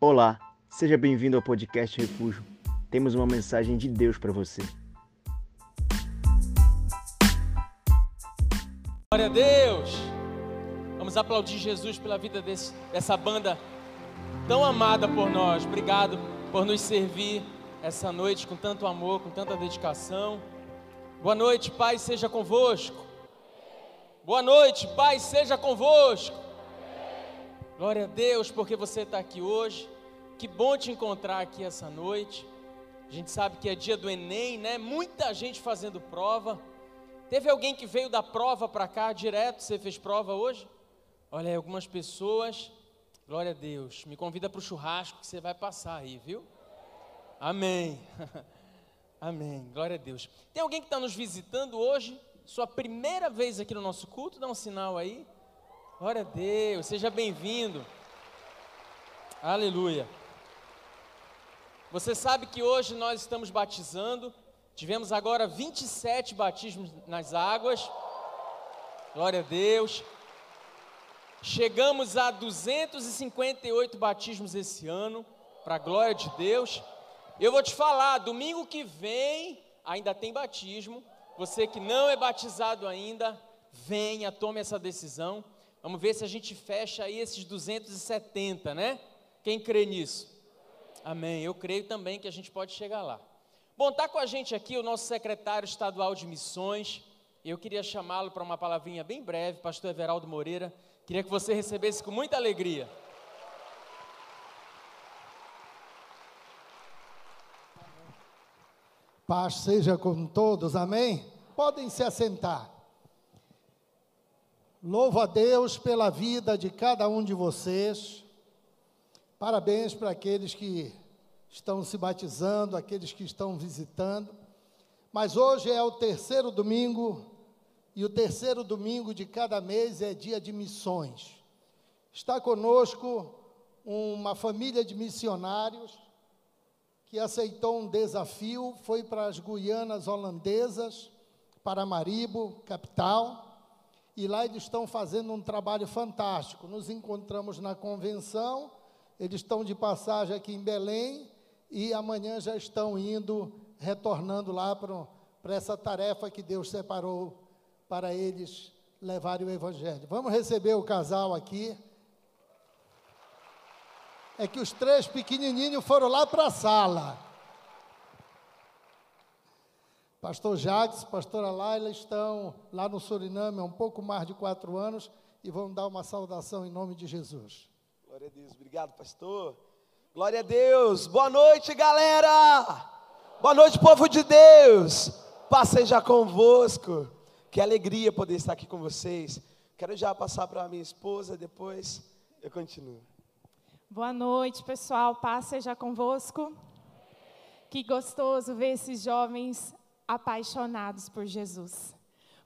Olá, seja bem-vindo ao podcast Refúgio. Temos uma mensagem de Deus para você. Glória a Deus! Vamos aplaudir Jesus pela vida desse, dessa banda tão amada por nós. Obrigado por nos servir essa noite com tanto amor, com tanta dedicação. Boa noite, Pai, seja convosco. Boa noite, Pai, seja convosco. Glória a Deus porque você está aqui hoje. Que bom te encontrar aqui essa noite. A gente sabe que é dia do Enem, né? Muita gente fazendo prova. Teve alguém que veio da prova para cá direto? Você fez prova hoje? Olha aí, algumas pessoas. Glória a Deus. Me convida para o churrasco que você vai passar aí, viu? Amém. Amém. Glória a Deus. Tem alguém que está nos visitando hoje? Sua primeira vez aqui no nosso culto? Dá um sinal aí. Glória a Deus, seja bem-vindo. Aleluia. Você sabe que hoje nós estamos batizando. Tivemos agora 27 batismos nas águas. Glória a Deus. Chegamos a 258 batismos esse ano, para a glória de Deus. Eu vou te falar, domingo que vem ainda tem batismo. Você que não é batizado ainda, venha, tome essa decisão. Vamos ver se a gente fecha aí esses 270, né? Quem crê nisso? Amém. Eu creio também que a gente pode chegar lá. Bom, está com a gente aqui o nosso secretário estadual de missões. Eu queria chamá-lo para uma palavrinha bem breve, pastor Everaldo Moreira. Queria que você recebesse com muita alegria. Paz seja com todos, amém? Podem se assentar. Louvo a Deus pela vida de cada um de vocês. Parabéns para aqueles que estão se batizando, aqueles que estão visitando. Mas hoje é o terceiro domingo, e o terceiro domingo de cada mês é dia de missões. Está conosco uma família de missionários que aceitou um desafio, foi para as Guianas holandesas, para Maribo, capital e lá eles estão fazendo um trabalho fantástico. Nos encontramos na convenção, eles estão de passagem aqui em Belém e amanhã já estão indo, retornando lá para essa tarefa que Deus separou para eles levarem o Evangelho. Vamos receber o casal aqui. É que os três pequenininhos foram lá para a sala. Pastor Jacques, pastora Laila estão lá no Suriname há um pouco mais de quatro anos e vão dar uma saudação em nome de Jesus. Glória a Deus, obrigado, pastor. Glória a Deus, boa noite, galera. Boa noite, povo de Deus. Paz seja convosco. Que alegria poder estar aqui com vocês. Quero já passar para a minha esposa, depois eu continuo. Boa noite, pessoal. Paz seja convosco. Que gostoso ver esses jovens apaixonados por Jesus.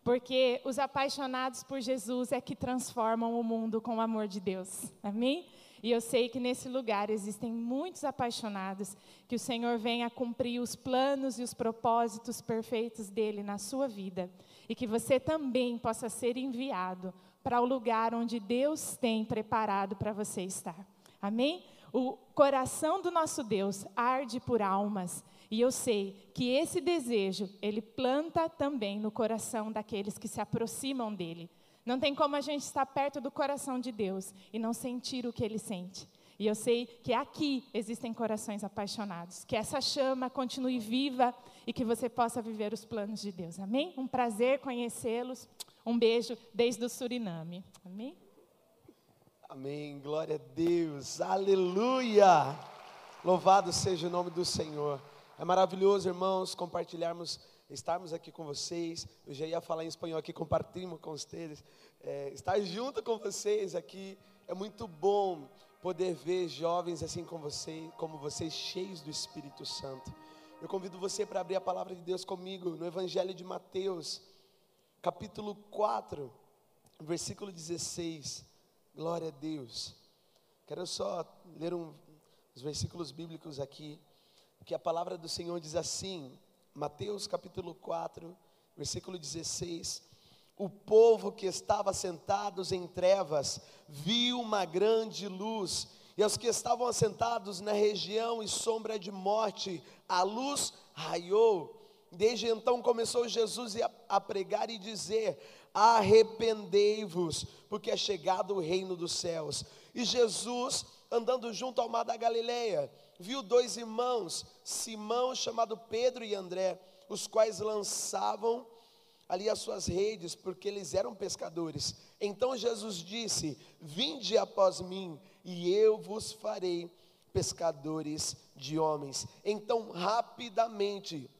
Porque os apaixonados por Jesus é que transformam o mundo com o amor de Deus. Amém? E eu sei que nesse lugar existem muitos apaixonados, que o Senhor venha cumprir os planos e os propósitos perfeitos dele na sua vida. E que você também possa ser enviado para o lugar onde Deus tem preparado para você estar. Amém? O coração do nosso Deus arde por almas e eu sei que esse desejo, ele planta também no coração daqueles que se aproximam dele. Não tem como a gente estar perto do coração de Deus e não sentir o que ele sente. E eu sei que aqui existem corações apaixonados. Que essa chama continue viva e que você possa viver os planos de Deus. Amém? Um prazer conhecê-los. Um beijo desde o Suriname. Amém? Amém. Glória a Deus. Aleluia. Louvado seja o nome do Senhor. É maravilhoso, irmãos, compartilharmos, estarmos aqui com vocês. Eu já ia falar em espanhol aqui, compartilhamos com vocês. É, estar junto com vocês aqui é muito bom poder ver jovens assim como você, como vocês, cheios do Espírito Santo. Eu convido você para abrir a palavra de Deus comigo no Evangelho de Mateus, capítulo 4, versículo 16. Glória a Deus. Quero só ler um, os versículos bíblicos aqui que a palavra do Senhor diz assim, Mateus capítulo 4, versículo 16: O povo que estava sentados em trevas viu uma grande luz, E aos que estavam assentados na região e sombra de morte, a luz raiou. Desde então começou Jesus a pregar e dizer: Arrependei-vos, porque é chegado o reino dos céus. E Jesus, andando junto ao mar da Galileia, viu dois irmãos, Simão, chamado Pedro e André, os quais lançavam ali as suas redes, porque eles eram pescadores. Então Jesus disse: Vinde após mim, e eu vos farei pescadores de homens. Então, rapidamente,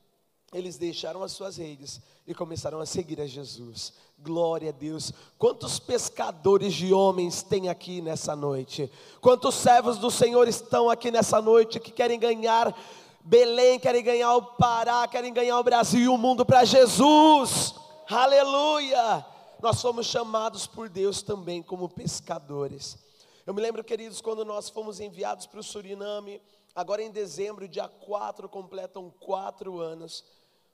eles deixaram as suas redes e começaram a seguir a Jesus. Glória a Deus. Quantos pescadores de homens tem aqui nessa noite? Quantos servos do Senhor estão aqui nessa noite que querem ganhar Belém, querem ganhar o Pará, querem ganhar o Brasil e o mundo para Jesus? Aleluia! Nós somos chamados por Deus também como pescadores. Eu me lembro, queridos, quando nós fomos enviados para o Suriname, agora em dezembro, dia 4, completam quatro anos.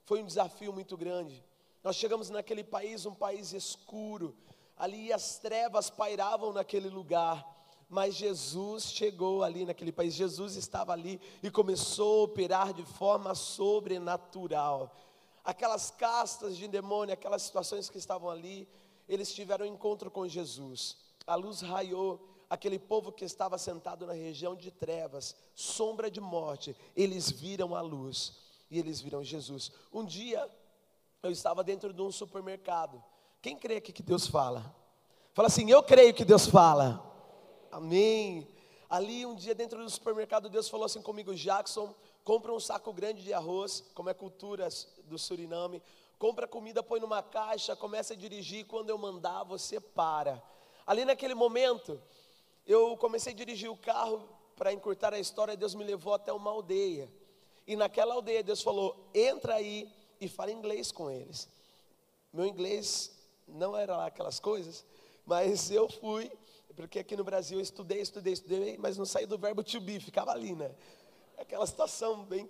Foi um desafio muito grande. Nós chegamos naquele país, um país escuro, ali as trevas pairavam naquele lugar, mas Jesus chegou ali naquele país, Jesus estava ali e começou a operar de forma sobrenatural. Aquelas castas de demônio, aquelas situações que estavam ali, eles tiveram um encontro com Jesus. A luz raiou, aquele povo que estava sentado na região de trevas, sombra de morte, eles viram a luz e eles viram Jesus. Um dia eu estava dentro de um supermercado. Quem crê aqui que Deus fala? Fala assim, eu creio que Deus fala. Amém. Ali um dia dentro do supermercado, Deus falou assim comigo, Jackson, compra um saco grande de arroz, como é cultura do Suriname, compra comida, põe numa caixa, começa a dirigir, quando eu mandar, você para. Ali naquele momento, eu comecei a dirigir o carro para encurtar a história, Deus me levou até uma aldeia. E naquela aldeia Deus falou: "Entra aí e fala inglês com eles. Meu inglês não era lá aquelas coisas, mas eu fui, porque aqui no Brasil eu estudei, estudei, estudei, mas não saí do verbo to be, ficava ali, né? Aquela situação bem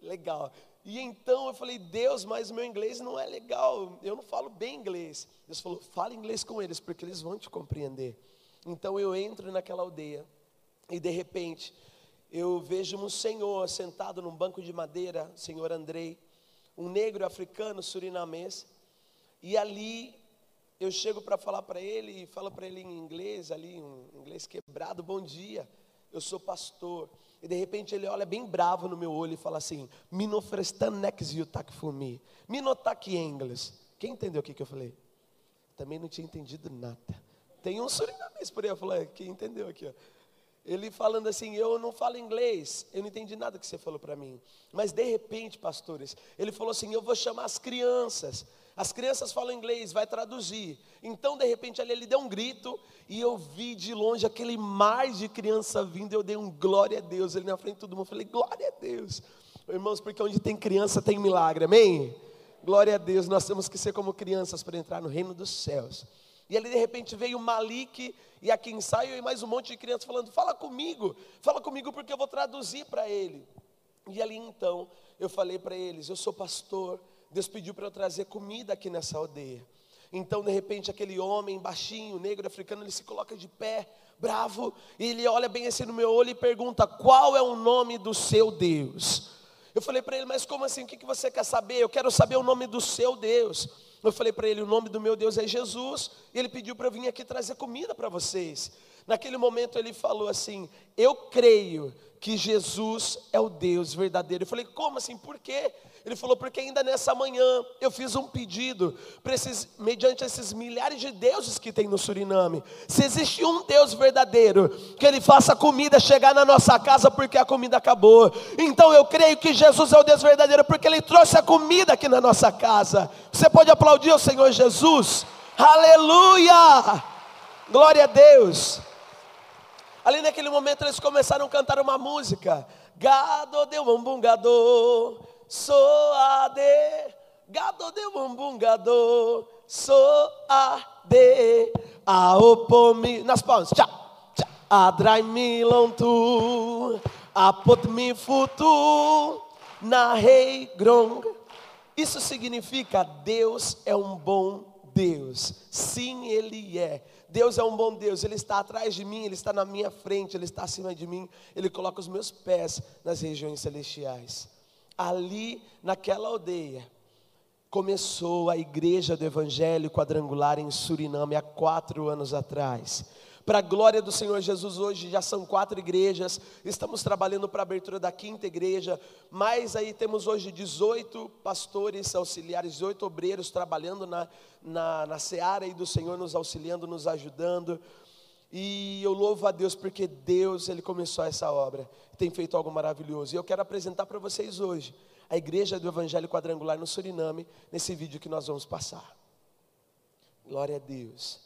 legal. E então eu falei, Deus, mas meu inglês não é legal, eu não falo bem inglês. Deus falou, fala inglês com eles, porque eles vão te compreender. Então eu entro naquela aldeia, e de repente, eu vejo um senhor sentado num banco de madeira, senhor Andrei, um negro africano surinamês, e ali eu chego para falar para ele, e falo para ele em inglês, ali, um inglês quebrado, bom dia, eu sou pastor. E de repente ele olha bem bravo no meu olho e fala assim: Me no next you. Quem entendeu o que, que eu falei? Também não tinha entendido nada. Tem um surinamês por aí, eu falei, quem entendeu aqui, ó. Ele falando assim, eu não falo inglês, eu não entendi nada que você falou para mim. Mas de repente, pastores, ele falou assim: eu vou chamar as crianças. As crianças falam inglês, vai traduzir. Então, de repente, ali ele deu um grito e eu vi de longe aquele mar de criança vindo. Eu dei um glória a Deus. Ele na frente de todo mundo, eu falei glória a Deus. Irmãos, porque onde tem criança tem milagre, amém? Glória a Deus. Nós temos que ser como crianças para entrar no reino dos céus. E ali de repente veio Malik e aqui ensaio e mais um monte de crianças falando: "Fala comigo, fala comigo porque eu vou traduzir para ele". E ali então eu falei para eles: "Eu sou pastor. Deus pediu para eu trazer comida aqui nessa aldeia". Então, de repente, aquele homem baixinho, negro, africano, ele se coloca de pé, bravo, e ele olha bem assim no meu olho e pergunta: "Qual é o nome do seu Deus?" Eu falei para ele: "Mas como assim? O que você quer saber? Eu quero saber o nome do seu Deus". Eu falei para ele: o nome do meu Deus é Jesus. E ele pediu para eu vir aqui trazer comida para vocês. Naquele momento ele falou assim: Eu creio que Jesus é o Deus verdadeiro. Eu falei: Como assim? Por quê? Ele falou, porque ainda nessa manhã eu fiz um pedido, esses, mediante esses milhares de deuses que tem no Suriname. Se existe um Deus verdadeiro, que Ele faça a comida chegar na nossa casa porque a comida acabou. Então eu creio que Jesus é o Deus verdadeiro, porque Ele trouxe a comida aqui na nossa casa. Você pode aplaudir o Senhor Jesus? Aleluia! Glória a Deus. Ali naquele momento eles começaram a cantar uma música. Gado de um gado soade, gado de bumbum gado, soade, aopomi, nas palmas, tchá, tchá, adrai milon tu, apot mi futu, na rei grong. Isso significa Deus é um bom Deus. Sim, Ele é. Deus é um bom Deus, Ele está atrás de mim, Ele está na minha frente, Ele está acima de mim, Ele coloca os meus pés nas regiões celestiais. Ali, naquela aldeia, começou a igreja do Evangelho quadrangular em Suriname há quatro anos atrás. Para a glória do Senhor Jesus, hoje já são quatro igrejas, estamos trabalhando para a abertura da quinta igreja, mas aí temos hoje 18 pastores auxiliares, 18 obreiros trabalhando na, na, na seara aí do Senhor, nos auxiliando, nos ajudando. E eu louvo a Deus porque Deus, Ele começou essa obra, tem feito algo maravilhoso. E eu quero apresentar para vocês hoje a Igreja do Evangelho Quadrangular no Suriname, nesse vídeo que nós vamos passar. Glória a Deus.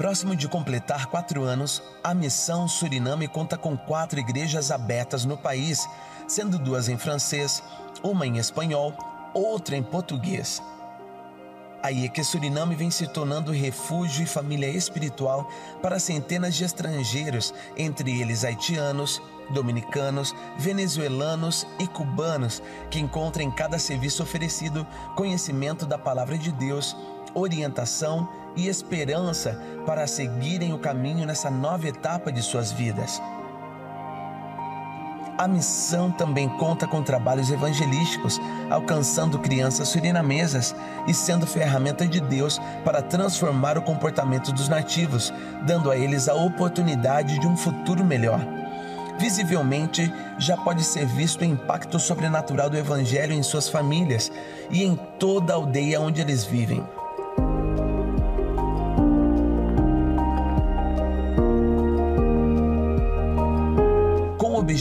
Próximo de completar quatro anos, a Missão Suriname conta com quatro igrejas abertas no país, sendo duas em francês, uma em espanhol, outra em português. Aí é que Suriname vem se tornando refúgio e família espiritual para centenas de estrangeiros, entre eles haitianos, dominicanos, venezuelanos e cubanos, que encontram em cada serviço oferecido conhecimento da palavra de Deus, orientação e esperança para seguirem o caminho nessa nova etapa de suas vidas. A missão também conta com trabalhos evangelísticos, alcançando crianças surinamesas e sendo ferramenta de Deus para transformar o comportamento dos nativos, dando a eles a oportunidade de um futuro melhor. Visivelmente, já pode ser visto o impacto sobrenatural do Evangelho em suas famílias e em toda a aldeia onde eles vivem.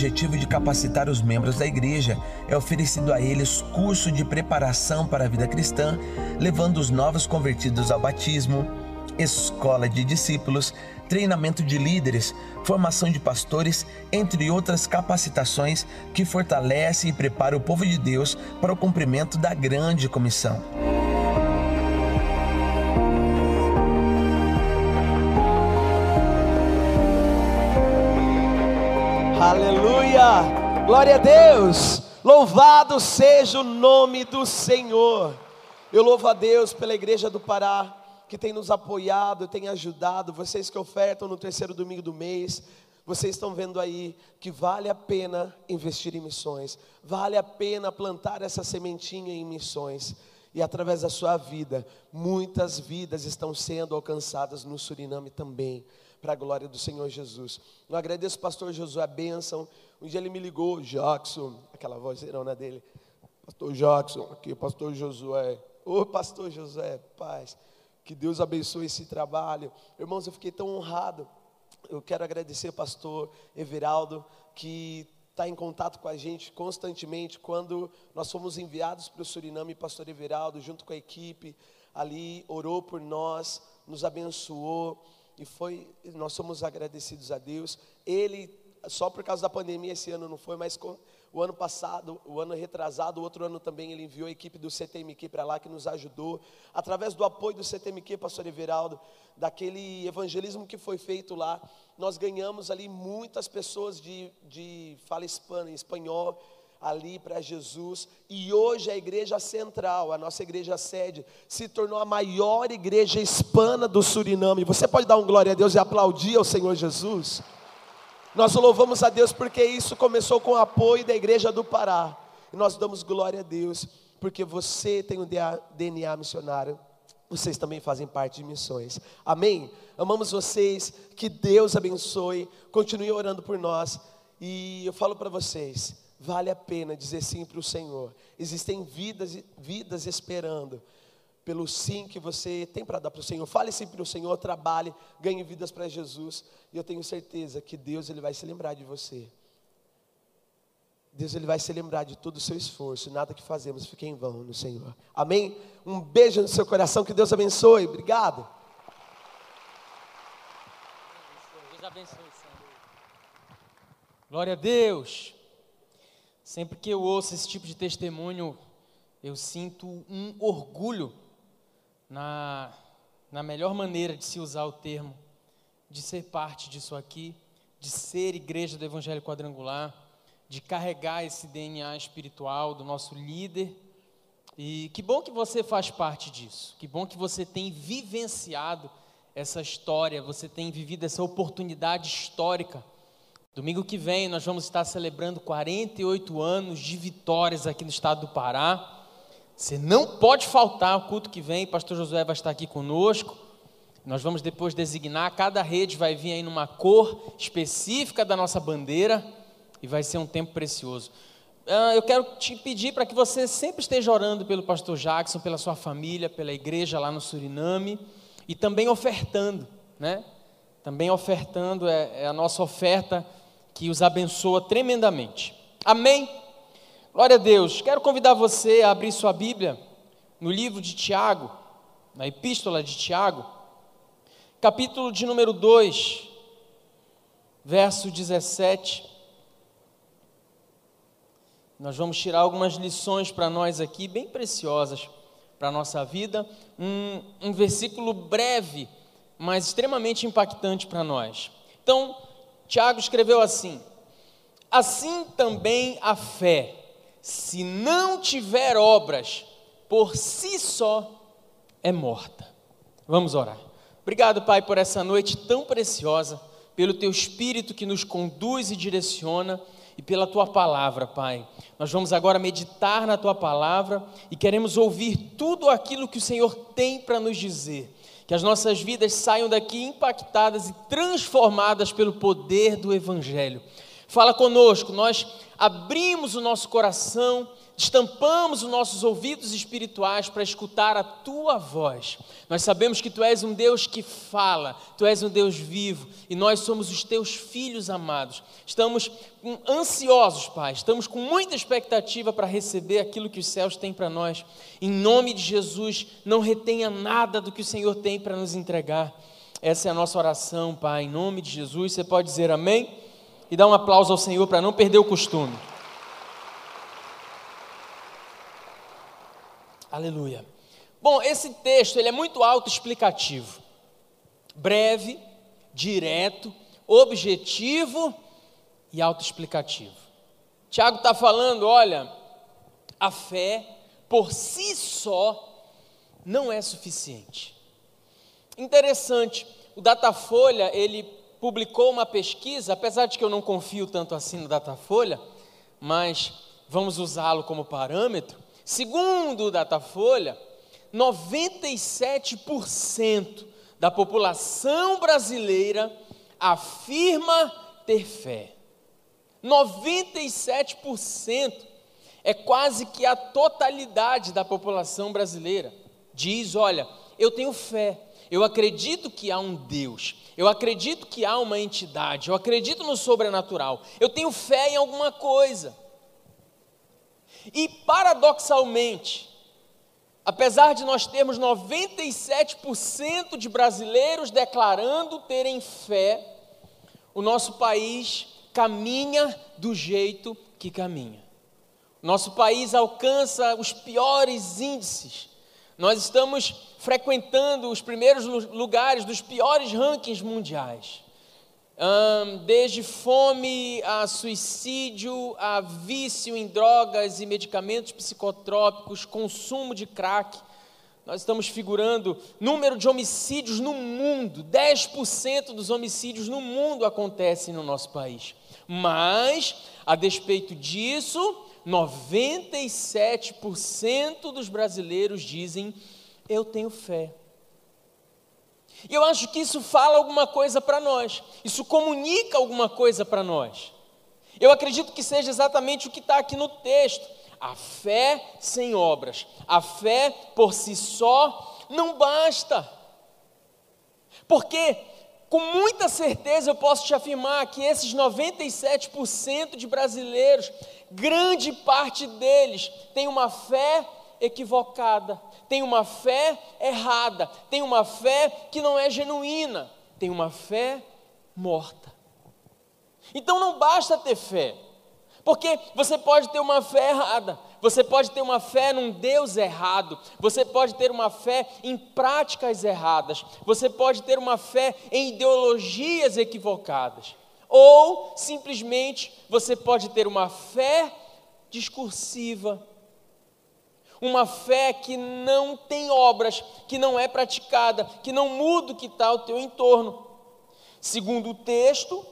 Objetivo de capacitar os membros da igreja, é oferecido a eles curso de preparação para a vida cristã, levando os novos convertidos ao batismo, escola de discípulos, treinamento de líderes, formação de pastores, entre outras capacitações que fortalecem e preparam o povo de Deus para o cumprimento da grande comissão. Aleluia! Glória a Deus! Louvado seja o nome do Senhor. Eu louvo a Deus pela igreja do Pará, que tem nos apoiado, tem ajudado, vocês que ofertam no terceiro domingo do mês, vocês estão vendo aí que vale a pena investir em missões, vale a pena plantar essa sementinha em missões. E através da sua vida, muitas vidas estão sendo alcançadas no Suriname também para a glória do Senhor Jesus. Eu agradeço o pastor Josué a bênção. Um dia ele me ligou, Jackson, aquela voz irona dele. Pastor Jackson, aqui, pastor Josué. Ô, pastor Josué, paz. Que Deus abençoe esse trabalho. Irmãos, eu fiquei tão honrado. Eu quero agradecer, pastor Everaldo, que está em contato com a gente constantemente. Quando nós fomos enviados para o Suriname, pastor Everaldo, junto com a equipe, ali orou por nós, nos abençoou e foi, nós somos agradecidos a Deus. Ele, só por causa da pandemia, esse ano não foi, mas o ano passado, o ano retrasado, o outro ano também, ele enviou a equipe do CTMQ para lá, que nos ajudou, através do apoio do CTMQ, pastor Everaldo, daquele evangelismo que foi feito lá, nós ganhamos ali muitas pessoas de, de fala hispana, espanhol, ali para Jesus. E hoje a igreja central, a nossa igreja sede, se tornou a maior igreja hispana do Suriname. Você pode dar um glória a Deus e aplaudir ao Senhor Jesus? Nós louvamos a Deus porque isso começou com o apoio da igreja do Pará. E nós damos glória a Deus porque você tem um DNA missionário. Vocês também fazem parte de missões. Amém? Amamos vocês. Que Deus abençoe. Continue orando por nós. E eu falo para vocês, vale a pena dizer sim para o Senhor. Existem vidas, vidas esperando pelo sim que você tem para dar para o Senhor. Fale sim para o Senhor, trabalhe, ganhe vidas para Jesus. E eu tenho certeza que Deus ele vai se lembrar de você. Deus ele vai se lembrar de todo o seu esforço. Nada que fazemos fique em vão no Senhor. Amém? Um beijo no seu coração. Que Deus abençoe. Obrigado. Deus abençoe, Senhor. Glória a Deus. Sempre que eu ouço esse tipo de testemunho, eu sinto um orgulho na, na melhor maneira de se usar o termo, de ser parte disso aqui, de ser igreja do Evangelho Quadrangular, de carregar esse DNA espiritual do nosso líder. E que bom que você faz parte disso, que bom que você tem vivenciado essa história, você tem vivido essa oportunidade histórica. Domingo que vem nós vamos estar celebrando 48 anos de vitórias aqui no estado do Pará. Você não pode faltar o culto que vem, pastor Josué vai estar aqui conosco. Nós vamos depois designar, cada rede vai vir aí numa cor específica da nossa bandeira e vai ser um tempo precioso. Uh, eu quero te pedir para que você sempre esteja orando pelo pastor Jackson, pela sua família, pela igreja lá no Suriname e também ofertando, né? Também ofertando é, é a nossa oferta que os abençoa tremendamente. Amém? Glória a Deus. Quero convidar você a abrir sua Bíblia no livro de Tiago, na epístola de Tiago, capítulo de número 2, verso 17. Nós vamos tirar algumas lições para nós aqui, bem preciosas para a nossa vida. Um, um versículo breve, mas extremamente impactante para nós. Então, Tiago escreveu assim: Assim também a fé se não tiver obras, por si só é morta. Vamos orar. Obrigado, Pai, por essa noite tão preciosa, pelo teu espírito que nos conduz e direciona e pela tua palavra, Pai. Nós vamos agora meditar na tua palavra e queremos ouvir tudo aquilo que o Senhor tem para nos dizer. Que as nossas vidas saiam daqui impactadas e transformadas pelo poder do Evangelho. Fala conosco, nós abrimos o nosso coração, estampamos os nossos ouvidos espirituais para escutar a tua voz. Nós sabemos que tu és um Deus que fala, tu és um Deus vivo e nós somos os teus filhos amados. Estamos ansiosos, Pai, estamos com muita expectativa para receber aquilo que os céus têm para nós. Em nome de Jesus, não retenha nada do que o Senhor tem para nos entregar. Essa é a nossa oração, Pai, em nome de Jesus. Você pode dizer amém? e dar um aplauso ao Senhor para não perder o costume. Aleluia. Bom, esse texto ele é muito autoexplicativo, breve, direto, objetivo e autoexplicativo. Tiago está falando, olha, a fé por si só não é suficiente. Interessante, o Datafolha ele publicou uma pesquisa, apesar de que eu não confio tanto assim no Datafolha, mas vamos usá-lo como parâmetro. Segundo o Datafolha, 97% da população brasileira afirma ter fé. 97% é quase que a totalidade da população brasileira. Diz: olha, eu tenho fé, eu acredito que há um Deus, eu acredito que há uma entidade, eu acredito no sobrenatural, eu tenho fé em alguma coisa. E paradoxalmente, apesar de nós termos 97% de brasileiros declarando terem fé, o nosso país caminha do jeito que caminha. Nosso país alcança os piores índices. Nós estamos frequentando os primeiros lugares dos piores rankings mundiais. Um, desde fome a suicídio, a vício em drogas e medicamentos psicotrópicos, consumo de crack. Nós estamos figurando número de homicídios no mundo, 10% dos homicídios no mundo acontecem no nosso país. Mas, a despeito disso, 97% dos brasileiros dizem eu tenho fé. E eu acho que isso fala alguma coisa para nós, isso comunica alguma coisa para nós. Eu acredito que seja exatamente o que está aqui no texto. A fé sem obras, a fé por si só não basta. Porque, com muita certeza, eu posso te afirmar que esses 97% de brasileiros, grande parte deles, tem uma fé equivocada, tem uma fé errada, tem uma fé que não é genuína, tem uma fé morta. Então não basta ter fé, porque você pode ter uma fé errada, Você pode ter uma fé num Deus errado. Você pode ter uma fé em práticas erradas. Você pode ter uma fé em ideologias equivocadas. Ou simplesmente você pode ter uma fé discursiva. Uma fé que não tem obras, que não é praticada, que não muda o que está ao teu entorno. Segundo o texto,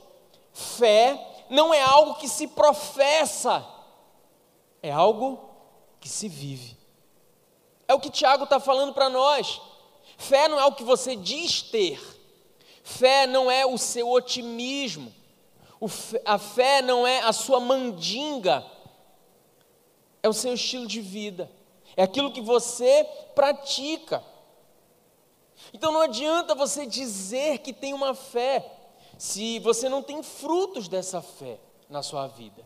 fé não é algo que se professa, é algo que se vive. É o que Tiago está falando para nós. Fé não é o que você diz ter, fé não é o seu otimismo, a fé não é a sua mandinga, é o seu estilo de vida, é aquilo que você pratica. Então não adianta você dizer que tem uma fé, se você não tem frutos dessa fé na sua vida.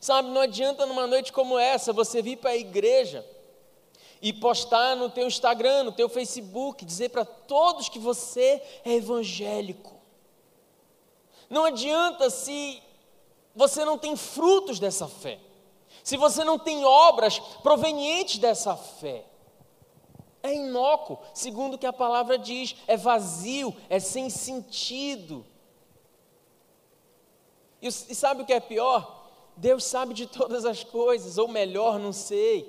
Sabe, não adianta numa noite como essa você vir para a igreja e postar no teu Instagram, no teu Facebook, dizer para todos que você é evangélico. Não adianta se você não tem frutos dessa fé. Se você não tem obras provenientes dessa fé. É inócuo, segundo o que a palavra diz, é vazio, é sem sentido. E, e sabe o que é pior? Deus sabe de todas as coisas, ou melhor, não sei.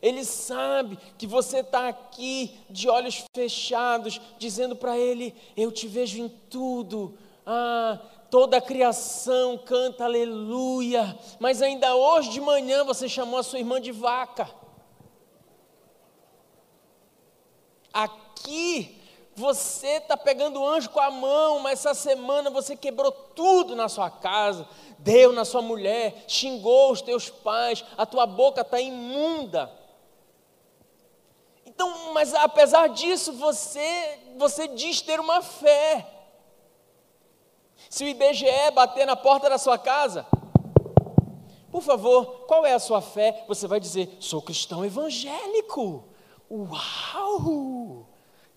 Ele sabe que você está aqui de olhos fechados, dizendo para Ele: Eu te vejo em tudo. Ah, toda a criação canta aleluia. Mas ainda hoje de manhã você chamou a sua irmã de vaca. Aqui você está pegando o anjo com a mão, mas essa semana você quebrou tudo na sua casa, deu na sua mulher, xingou os teus pais, a tua boca está imunda. Então, mas apesar disso, você, você diz ter uma fé. Se o IBGE bater na porta da sua casa, por favor, qual é a sua fé? Você vai dizer: sou cristão evangélico. Uau!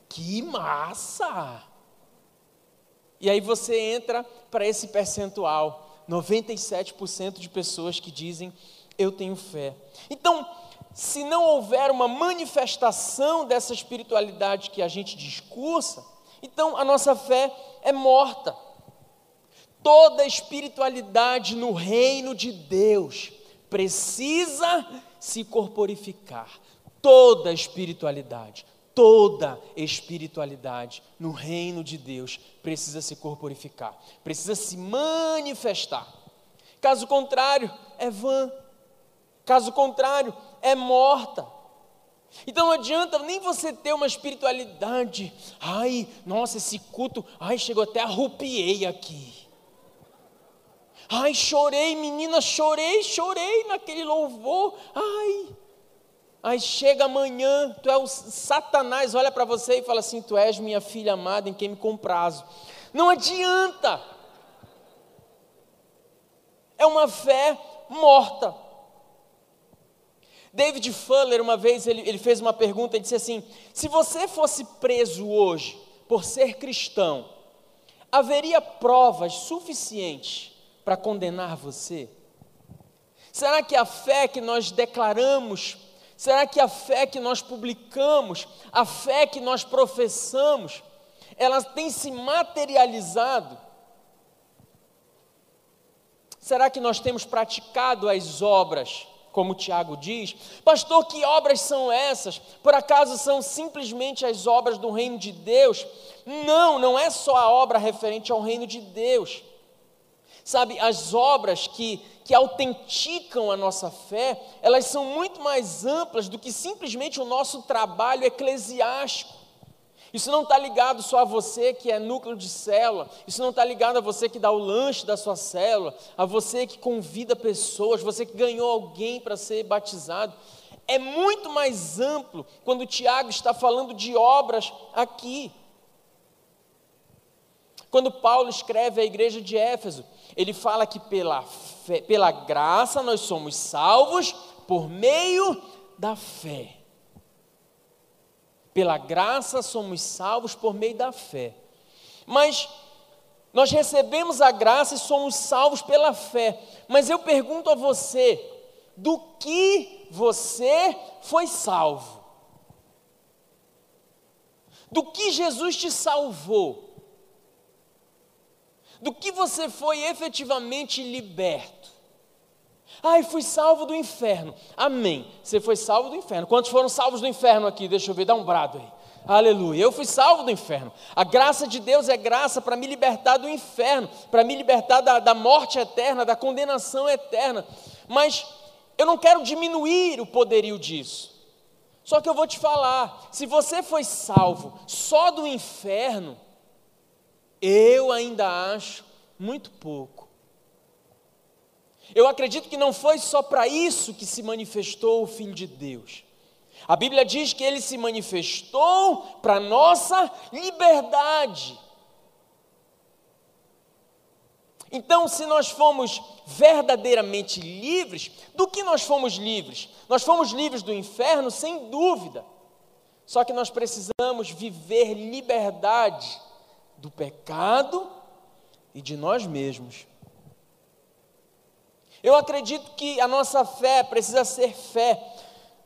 Que massa! E aí você entra para esse percentual, 97% de pessoas que dizem eu tenho fé. Então, se não houver uma manifestação dessa espiritualidade que a gente discursa, então a nossa fé é morta. Toda espiritualidade no reino de Deus precisa se corporificar. Toda espiritualidade, toda espiritualidade no reino de Deus precisa se corporificar, precisa se manifestar. Caso contrário, é vã. Caso contrário, é morta. Então não adianta nem você ter uma espiritualidade. Ai, nossa, esse culto, ai, chegou até arrupiei aqui. Ai, chorei, menina, chorei, chorei naquele louvor. Ai, Aí chega amanhã, tu é o Satanás, olha para você e fala assim: Tu és minha filha amada em quem me comprazo. Não adianta. É uma fé morta. David Fuller, uma vez, ele, ele fez uma pergunta e disse assim: Se você fosse preso hoje por ser cristão, haveria provas suficientes para condenar você? Será que a fé que nós declaramos Será que a fé que nós publicamos, a fé que nós professamos, ela tem se materializado? Será que nós temos praticado as obras, como Tiago diz? Pastor, que obras são essas? Por acaso são simplesmente as obras do reino de Deus? Não, não é só a obra referente ao reino de Deus. Sabe, as obras que, que autenticam a nossa fé, elas são muito mais amplas do que simplesmente o nosso trabalho eclesiástico. Isso não está ligado só a você que é núcleo de célula, isso não está ligado a você que dá o lanche da sua célula, a você que convida pessoas, você que ganhou alguém para ser batizado. É muito mais amplo quando o Tiago está falando de obras aqui. Quando Paulo escreve à igreja de Éfeso, ele fala que pela, fé, pela graça nós somos salvos por meio da fé. Pela graça somos salvos por meio da fé. Mas nós recebemos a graça e somos salvos pela fé. Mas eu pergunto a você: do que você foi salvo. Do que Jesus te salvou? Do que você foi efetivamente liberto? Ai, fui salvo do inferno. Amém. Você foi salvo do inferno. Quantos foram salvos do inferno aqui? Deixa eu ver, dá um brado aí. Aleluia. Eu fui salvo do inferno. A graça de Deus é graça para me libertar do inferno, para me libertar da, da morte eterna, da condenação eterna. Mas eu não quero diminuir o poderio disso. Só que eu vou te falar: se você foi salvo só do inferno, eu ainda acho muito pouco. Eu acredito que não foi só para isso que se manifestou o Filho de Deus. A Bíblia diz que ele se manifestou para nossa liberdade. Então, se nós fomos verdadeiramente livres, do que nós fomos livres? Nós fomos livres do inferno, sem dúvida. Só que nós precisamos viver liberdade do pecado e de nós mesmos. Eu acredito que a nossa fé precisa ser fé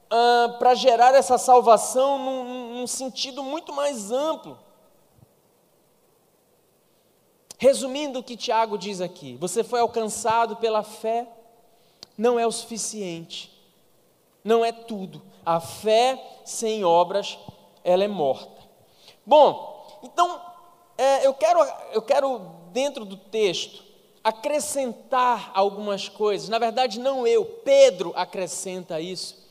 ah, para gerar essa salvação num, num sentido muito mais amplo. Resumindo o que Tiago diz aqui: você foi alcançado pela fé, não é o suficiente, não é tudo. A fé sem obras, ela é morta. Bom, então, é, eu, quero, eu quero, dentro do texto, acrescentar algumas coisas. Na verdade, não eu, Pedro acrescenta isso.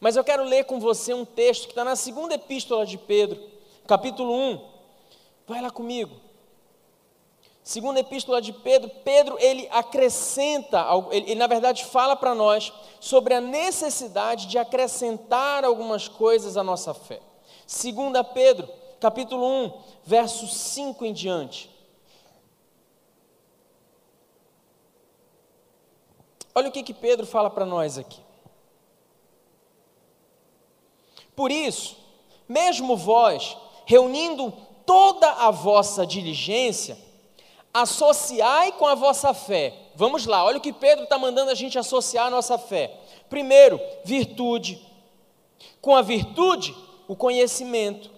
Mas eu quero ler com você um texto que está na segunda epístola de Pedro, capítulo 1. Vai lá comigo. Segunda epístola de Pedro, Pedro ele acrescenta, ele, ele na verdade fala para nós sobre a necessidade de acrescentar algumas coisas à nossa fé. Segunda Pedro, capítulo 1, verso 5 em diante. Olha o que, que Pedro fala para nós aqui. Por isso, mesmo vós, reunindo toda a vossa diligência, associai com a vossa fé. Vamos lá, olha o que Pedro está mandando a gente associar a nossa fé. Primeiro, virtude. Com a virtude, o conhecimento.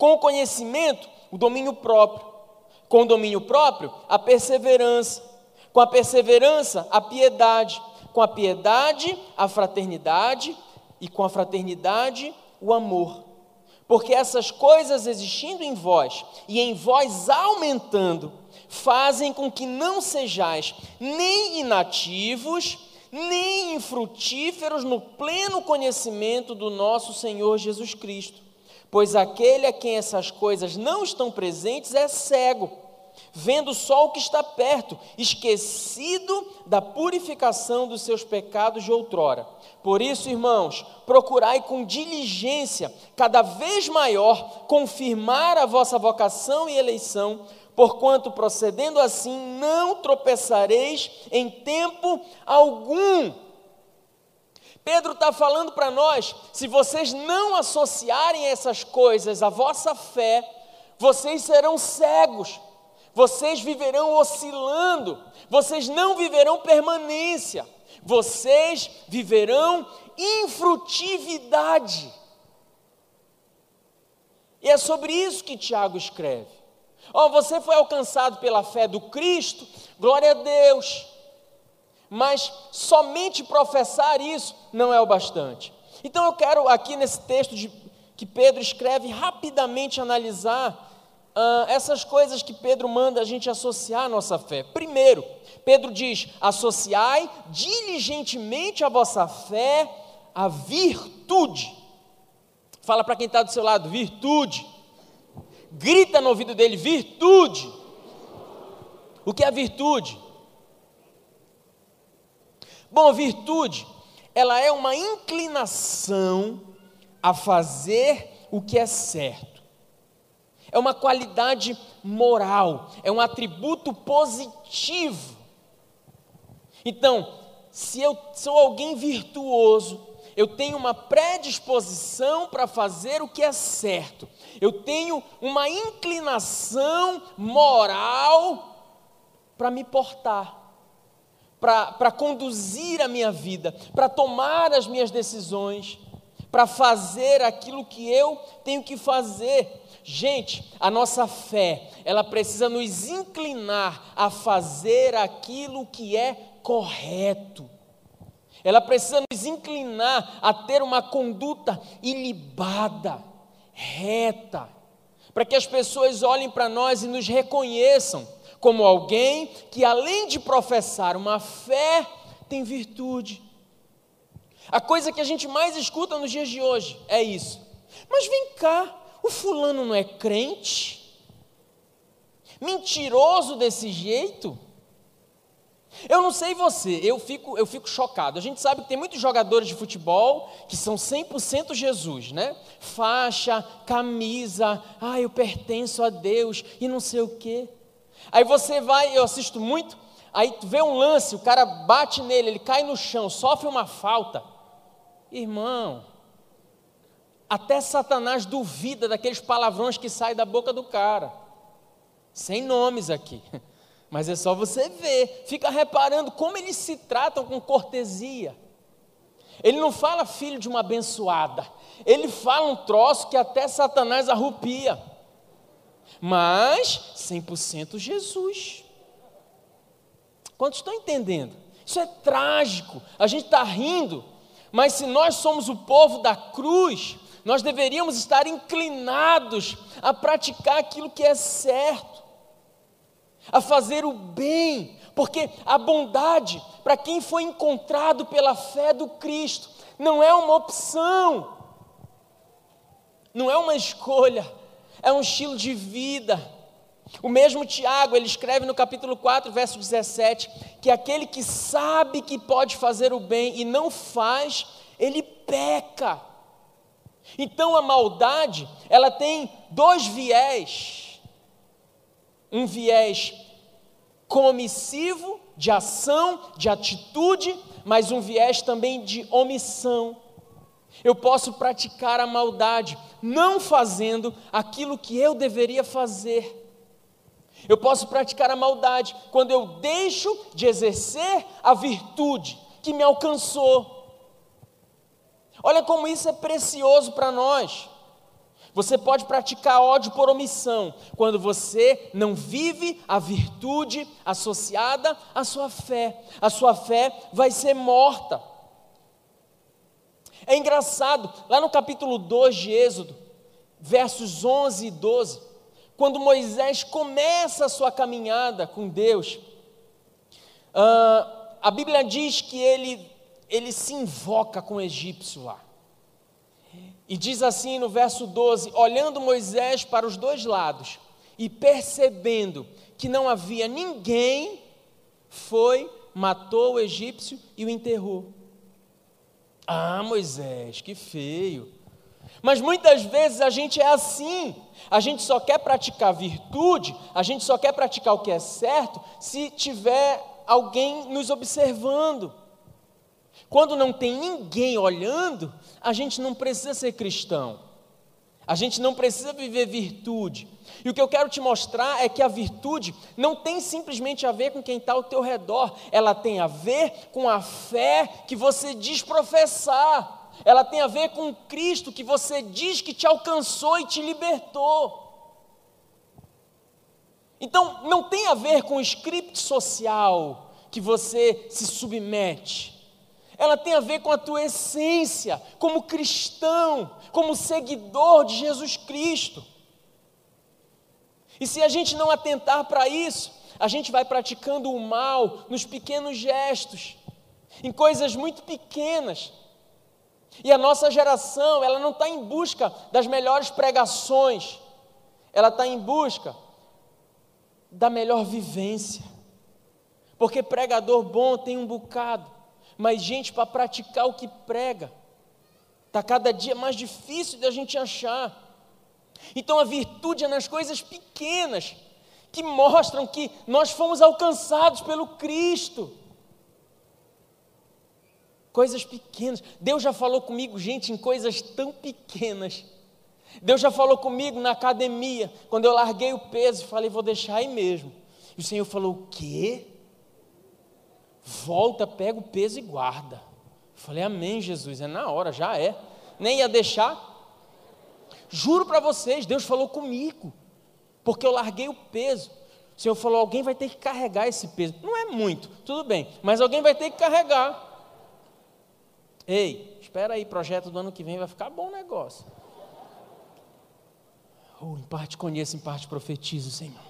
Com o conhecimento, o domínio próprio. Com o domínio próprio, a perseverança. Com a perseverança, a piedade. Com a piedade, a fraternidade. E com a fraternidade, o amor. Porque essas coisas existindo em vós e em vós aumentando, fazem com que não sejais nem inativos, nem infrutíferos no pleno conhecimento do nosso Senhor Jesus Cristo. Pois aquele a quem essas coisas não estão presentes é cego, vendo só o que está perto, esquecido da purificação dos seus pecados de outrora. Por isso, irmãos, procurai com diligência, cada vez maior, confirmar a vossa vocação e eleição, porquanto procedendo assim não tropeçareis em tempo algum. Pedro está falando para nós: se vocês não associarem essas coisas à vossa fé, vocês serão cegos, vocês viverão oscilando, vocês não viverão permanência, vocês viverão infrutividade. E é sobre isso que Tiago escreve. Ó, oh, você foi alcançado pela fé do Cristo, glória a Deus. Mas somente professar isso não é o bastante. Então eu quero aqui nesse texto de, que Pedro escreve rapidamente analisar uh, essas coisas que Pedro manda a gente associar à nossa fé. Primeiro, Pedro diz: associai diligentemente a vossa fé à virtude. Fala para quem está do seu lado: virtude grita no ouvido dele: virtude. O que é virtude? Bom, virtude, ela é uma inclinação a fazer o que é certo. É uma qualidade moral, é um atributo positivo. Então, se eu sou alguém virtuoso, eu tenho uma predisposição para fazer o que é certo, eu tenho uma inclinação moral para me portar, para conduzir a minha vida, para tomar as minhas decisões, para fazer aquilo que eu tenho que fazer. Gente, a nossa fé, ela precisa nos inclinar a fazer aquilo que é correto. Ela precisa nos inclinar a ter uma conduta ilibada, reta, para que as pessoas olhem para nós e nos reconheçam como alguém que, além de professar uma fé, tem virtude. A coisa que a gente mais escuta nos dias de hoje é isso. Mas vem cá, o fulano não é crente? Mentiroso desse jeito? Eu não sei você, eu fico, eu fico chocado. A gente sabe que tem muitos jogadores de futebol que são 100% Jesus, né? Faixa, camisa, ah, eu pertenço a Deus e não sei o quê. Aí você vai, eu assisto muito, aí tu vê um lance, o cara bate nele, ele cai no chão, sofre uma falta. Irmão, até Satanás duvida daqueles palavrões que saem da boca do cara. Sem nomes aqui. Mas é só você ver, fica reparando como eles se tratam com cortesia. Ele não fala filho de uma abençoada, ele fala um troço que até Satanás arrupia. Mas 100% Jesus. Quantos estão entendendo? Isso é trágico. A gente está rindo, mas se nós somos o povo da cruz, nós deveríamos estar inclinados a praticar aquilo que é certo, a fazer o bem, porque a bondade, para quem foi encontrado pela fé do Cristo, não é uma opção, não é uma escolha, é um estilo de vida. O mesmo Tiago, ele escreve no capítulo 4, verso 17, que aquele que sabe que pode fazer o bem e não faz, ele peca. Então a maldade, ela tem dois viés. Um viés comissivo, de ação, de atitude, mas um viés também de omissão. Eu posso praticar a maldade não fazendo aquilo que eu deveria fazer. Eu posso praticar a maldade quando eu deixo de exercer a virtude que me alcançou. Olha como isso é precioso para nós. Você pode praticar ódio por omissão, quando você não vive a virtude associada à sua fé. A sua fé vai ser morta. É engraçado, lá no capítulo 2 de Êxodo, versos 11 e 12, quando Moisés começa a sua caminhada com Deus, uh, a Bíblia diz que ele ele se invoca com o egípcio lá. E diz assim no verso 12: olhando Moisés para os dois lados e percebendo que não havia ninguém, foi, matou o egípcio e o enterrou. Ah, Moisés, que feio. Mas muitas vezes a gente é assim. A gente só quer praticar virtude, a gente só quer praticar o que é certo se tiver alguém nos observando. Quando não tem ninguém olhando, a gente não precisa ser cristão. A gente não precisa viver virtude. E o que eu quero te mostrar é que a virtude não tem simplesmente a ver com quem está ao teu redor, ela tem a ver com a fé que você diz professar, ela tem a ver com Cristo que você diz que te alcançou e te libertou. Então, não tem a ver com o script social que você se submete ela tem a ver com a tua essência, como cristão, como seguidor de Jesus Cristo. E se a gente não atentar para isso, a gente vai praticando o mal nos pequenos gestos, em coisas muito pequenas. E a nossa geração, ela não está em busca das melhores pregações, ela está em busca da melhor vivência. Porque pregador bom tem um bocado, mas gente para praticar o que prega. Está cada dia mais difícil de a gente achar. Então a virtude é nas coisas pequenas, que mostram que nós fomos alcançados pelo Cristo. Coisas pequenas. Deus já falou comigo, gente, em coisas tão pequenas. Deus já falou comigo na academia, quando eu larguei o peso e falei, vou deixar aí mesmo. E o Senhor falou: O quê? Volta, pega o peso e guarda. Falei, Amém, Jesus, é na hora, já é. Nem ia deixar. Juro para vocês, Deus falou comigo, porque eu larguei o peso. O Senhor falou: alguém vai ter que carregar esse peso. Não é muito, tudo bem, mas alguém vai ter que carregar. Ei, espera aí, projeto do ano que vem vai ficar bom negócio. Oh, em parte conheço, em parte profetizo, Senhor.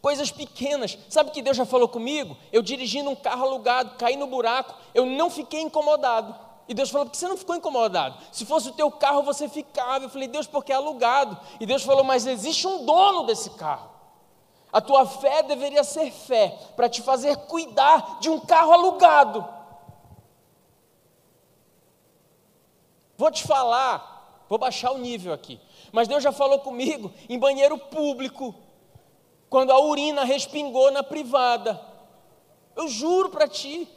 Coisas pequenas. Sabe que Deus já falou comigo? Eu dirigindo um carro alugado, caí no buraco, eu não fiquei incomodado. E Deus falou, por que você não ficou incomodado? Se fosse o teu carro, você ficava. Eu falei, Deus, porque é alugado. E Deus falou, mas existe um dono desse carro. A tua fé deveria ser fé para te fazer cuidar de um carro alugado. Vou te falar, vou baixar o nível aqui. Mas Deus já falou comigo em banheiro público quando a urina respingou na privada. Eu juro para ti.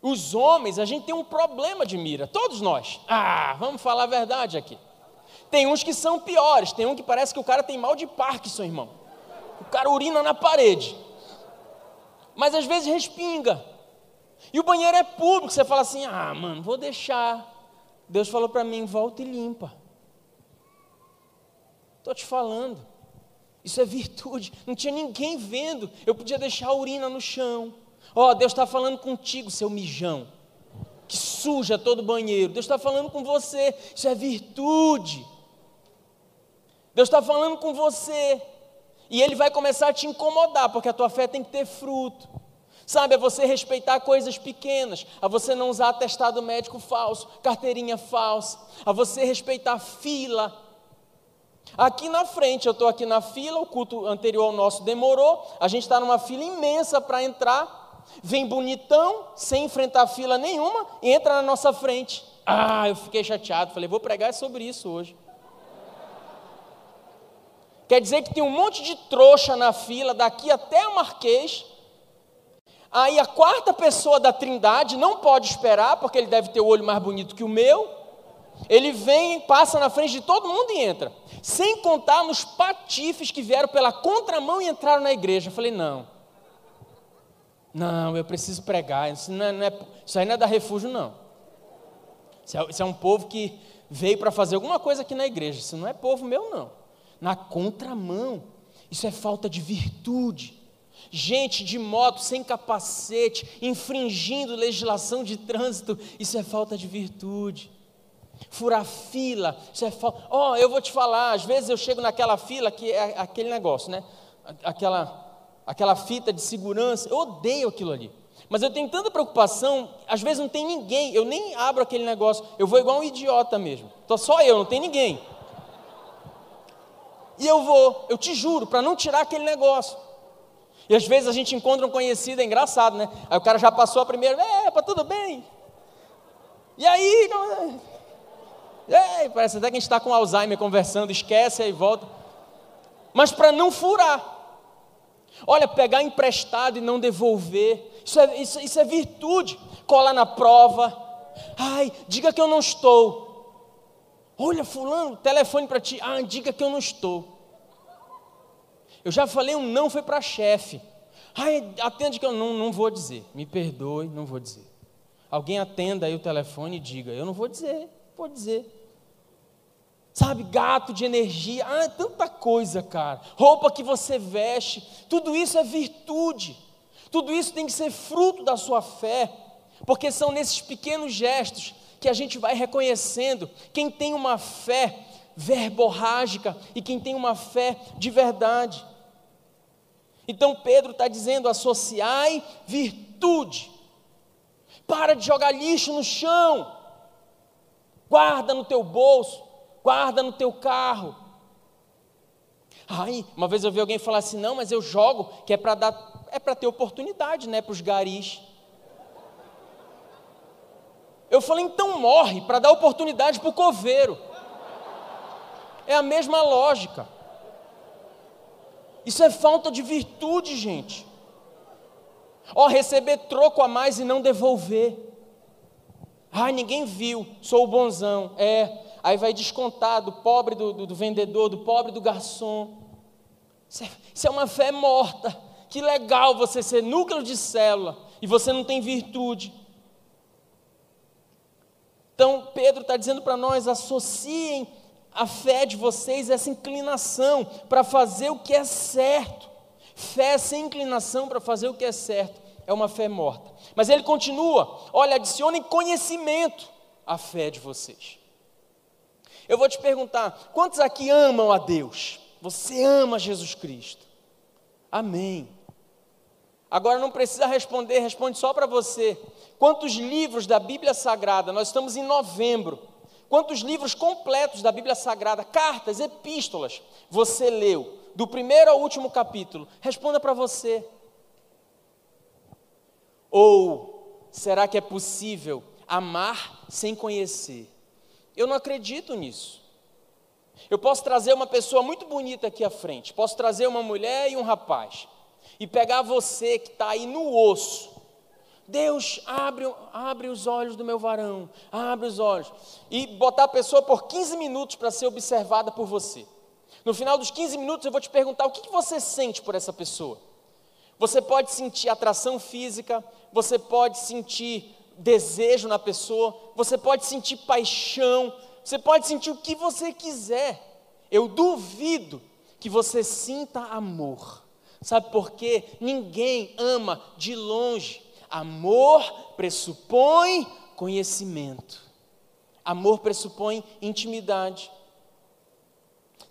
Os homens, a gente tem um problema de mira, todos nós. Ah, vamos falar a verdade aqui. Tem uns que são piores, tem um que parece que o cara tem mal de Parkinson, irmão. O cara urina na parede. Mas às vezes respinga. E o banheiro é público, você fala assim: "Ah, mano, vou deixar". Deus falou para mim: "Volta e limpa". Estou te falando. Isso é virtude. Não tinha ninguém vendo. Eu podia deixar a urina no chão. Ó, oh, Deus está falando contigo, seu mijão. Que suja todo o banheiro. Deus está falando com você. Isso é virtude. Deus está falando com você. E Ele vai começar a te incomodar, porque a tua fé tem que ter fruto. Sabe, é você respeitar coisas pequenas, a você não usar atestado médico falso, carteirinha falsa, a você respeitar fila, Aqui na frente, eu estou aqui na fila, o culto anterior ao nosso demorou, a gente está numa fila imensa para entrar, vem bonitão, sem enfrentar fila nenhuma, e entra na nossa frente. Ah, eu fiquei chateado, falei, vou pregar sobre isso hoje. Quer dizer que tem um monte de trouxa na fila, daqui até o Marquês. Aí a quarta pessoa da trindade não pode esperar, porque ele deve ter o olho mais bonito que o meu. Ele vem, passa na frente de todo mundo e entra. Sem contar nos patifes que vieram pela contramão e entraram na igreja. Eu falei, não. Não, eu preciso pregar. Isso, não é, não é, isso aí não é da refúgio, não. Isso é, isso é um povo que veio para fazer alguma coisa aqui na igreja. Isso não é povo meu, não. Na contramão. Isso é falta de virtude. Gente de moto sem capacete, infringindo legislação de trânsito, isso é falta de virtude furar fila, isso é. Ó, oh, eu vou te falar, às vezes eu chego naquela fila que é aquele negócio, né? Aquela, aquela fita de segurança, eu odeio aquilo ali. Mas eu tenho tanta preocupação, às vezes não tem ninguém, eu nem abro aquele negócio, eu vou igual um idiota mesmo. Tô só eu, não tem ninguém. E eu vou, eu te juro, para não tirar aquele negócio. E às vezes a gente encontra um conhecido, é engraçado, né? Aí o cara já passou a primeira, é, pá, tudo bem. E aí, Ei, parece até que a gente está com Alzheimer conversando, esquece aí volta. Mas para não furar. Olha, pegar emprestado e não devolver. Isso é, isso, isso é virtude. Colar na prova. Ai, diga que eu não estou. Olha, fulano, telefone para ti. Ah, diga que eu não estou. Eu já falei um não, foi para chefe. Ai, atende que eu não, não vou dizer. Me perdoe, não vou dizer. Alguém atenda aí o telefone e diga, eu não vou dizer. Pode dizer. Sabe, gato de energia, ah, é tanta coisa, cara. Roupa que você veste, tudo isso é virtude. Tudo isso tem que ser fruto da sua fé, porque são nesses pequenos gestos que a gente vai reconhecendo quem tem uma fé verborrágica e quem tem uma fé de verdade. Então Pedro está dizendo: associai virtude. Para de jogar lixo no chão guarda no teu bolso, guarda no teu carro. Ai, uma vez eu vi alguém falar assim: não, mas eu jogo, que é para dar, é para ter oportunidade, né, para os garis. Eu falei, então morre para dar oportunidade para o coveiro. É a mesma lógica. Isso é falta de virtude, gente. Ó, receber troco a mais e não devolver. Ai, ninguém viu, sou o bonzão. É, aí vai descontar do pobre do, do, do vendedor, do pobre do garçom. Isso é, isso é uma fé morta, Que legal você ser núcleo de célula e você não tem virtude. Então, Pedro está dizendo para nós: associem a fé de vocês essa inclinação para fazer o que é certo. Fé sem inclinação para fazer o que é certo é uma fé morta. Mas ele continua: olha, adicionem conhecimento à fé de vocês. Eu vou te perguntar: quantos aqui amam a Deus? Você ama Jesus Cristo? Amém. Agora não precisa responder, responde só para você. Quantos livros da Bíblia Sagrada? Nós estamos em novembro. Quantos livros completos da Bíblia Sagrada, cartas, epístolas, você leu? Do primeiro ao último capítulo. Responda para você. Ou será que é possível amar sem conhecer? Eu não acredito nisso. Eu posso trazer uma pessoa muito bonita aqui à frente, posso trazer uma mulher e um rapaz, e pegar você que está aí no osso. Deus, abre, abre os olhos do meu varão, abre os olhos. E botar a pessoa por 15 minutos para ser observada por você. No final dos 15 minutos eu vou te perguntar o que, que você sente por essa pessoa. Você pode sentir atração física, você pode sentir desejo na pessoa, você pode sentir paixão, você pode sentir o que você quiser. Eu duvido que você sinta amor. Sabe por quê? Ninguém ama de longe. Amor pressupõe conhecimento. Amor pressupõe intimidade.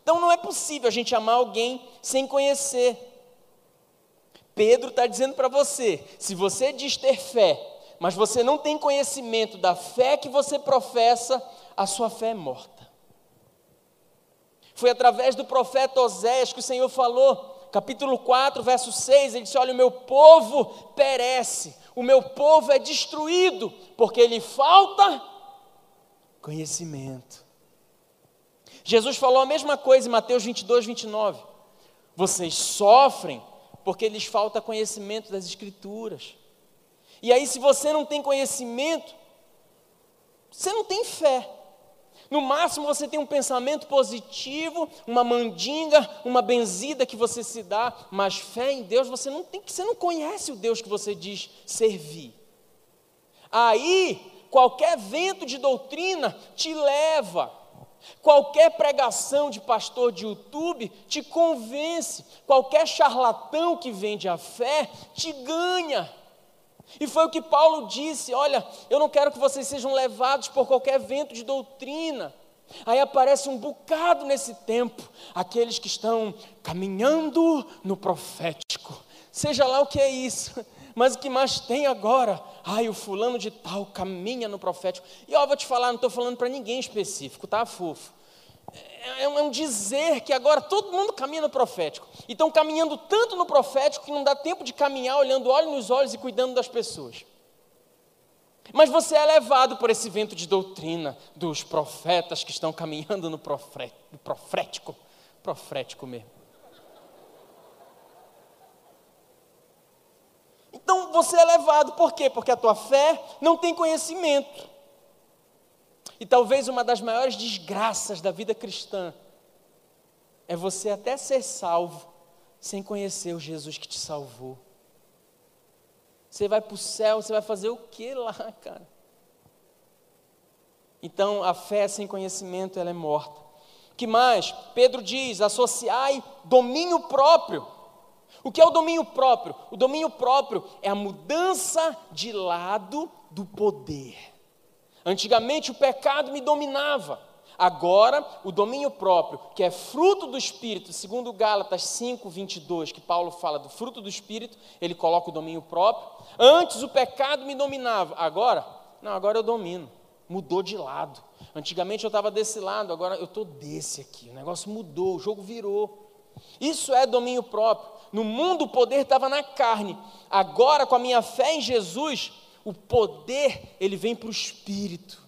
Então não é possível a gente amar alguém sem conhecer. Pedro está dizendo para você: se você diz ter fé, mas você não tem conhecimento da fé que você professa, a sua fé é morta. Foi através do profeta Oséias que o Senhor falou, capítulo 4, verso 6, ele disse: Olha, o meu povo perece, o meu povo é destruído, porque lhe falta conhecimento. Jesus falou a mesma coisa em Mateus 22, 29. Vocês sofrem porque lhes falta conhecimento das Escrituras. E aí, se você não tem conhecimento, você não tem fé. No máximo você tem um pensamento positivo, uma mandinga, uma benzida que você se dá, mas fé em Deus você não tem, você não conhece o Deus que você diz servir. Aí, qualquer vento de doutrina te leva, qualquer pregação de pastor de YouTube te convence, qualquer charlatão que vende a fé te ganha. E foi o que Paulo disse: olha, eu não quero que vocês sejam levados por qualquer vento de doutrina. Aí aparece um bocado nesse tempo, aqueles que estão caminhando no profético. Seja lá o que é isso, mas o que mais tem agora? Ai, o fulano de tal caminha no profético. E ó, vou te falar, não estou falando para ninguém específico, tá, fofo? É, é, um dizer que agora todo mundo caminha no profético. E estão caminhando tanto no profético que não dá tempo de caminhar olhando olho nos olhos e cuidando das pessoas. Mas você é levado por esse vento de doutrina dos profetas que estão caminhando no profético, profético mesmo. Então você é levado, por quê? Porque a tua fé não tem conhecimento. E talvez uma das maiores desgraças da vida cristã é você até ser salvo sem conhecer o Jesus que te salvou. Você vai para o céu, você vai fazer o que lá, cara? Então, a fé sem conhecimento, ela é morta. que mais? Pedro diz: associai domínio próprio. O que é o domínio próprio? O domínio próprio é a mudança de lado do poder. Antigamente o pecado me dominava. Agora, o domínio próprio, que é fruto do Espírito, segundo Gálatas 5, 22, que Paulo fala do fruto do Espírito, ele coloca o domínio próprio. Antes o pecado me dominava, agora, não, agora eu domino. Mudou de lado. Antigamente eu estava desse lado, agora eu estou desse aqui. O negócio mudou, o jogo virou. Isso é domínio próprio. No mundo o poder estava na carne. Agora, com a minha fé em Jesus, o poder, ele vem para o espírito.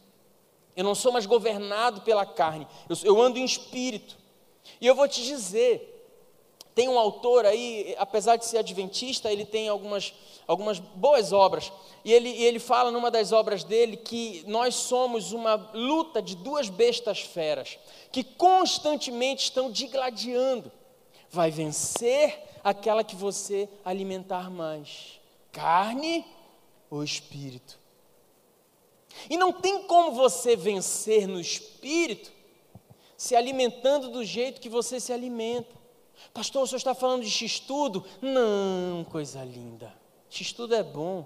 Eu não sou mais governado pela carne, eu, eu ando em espírito. E eu vou te dizer, tem um autor aí, apesar de ser adventista, ele tem algumas, algumas boas obras. E ele, ele fala numa das obras dele que nós somos uma luta de duas bestas feras, que constantemente estão digladiando. Vai vencer aquela que você alimentar mais: carne ou espírito? E não tem como você vencer no espírito se alimentando do jeito que você se alimenta. Pastor, o senhor está falando de x-tudo? Não, coisa linda. X-tudo é bom.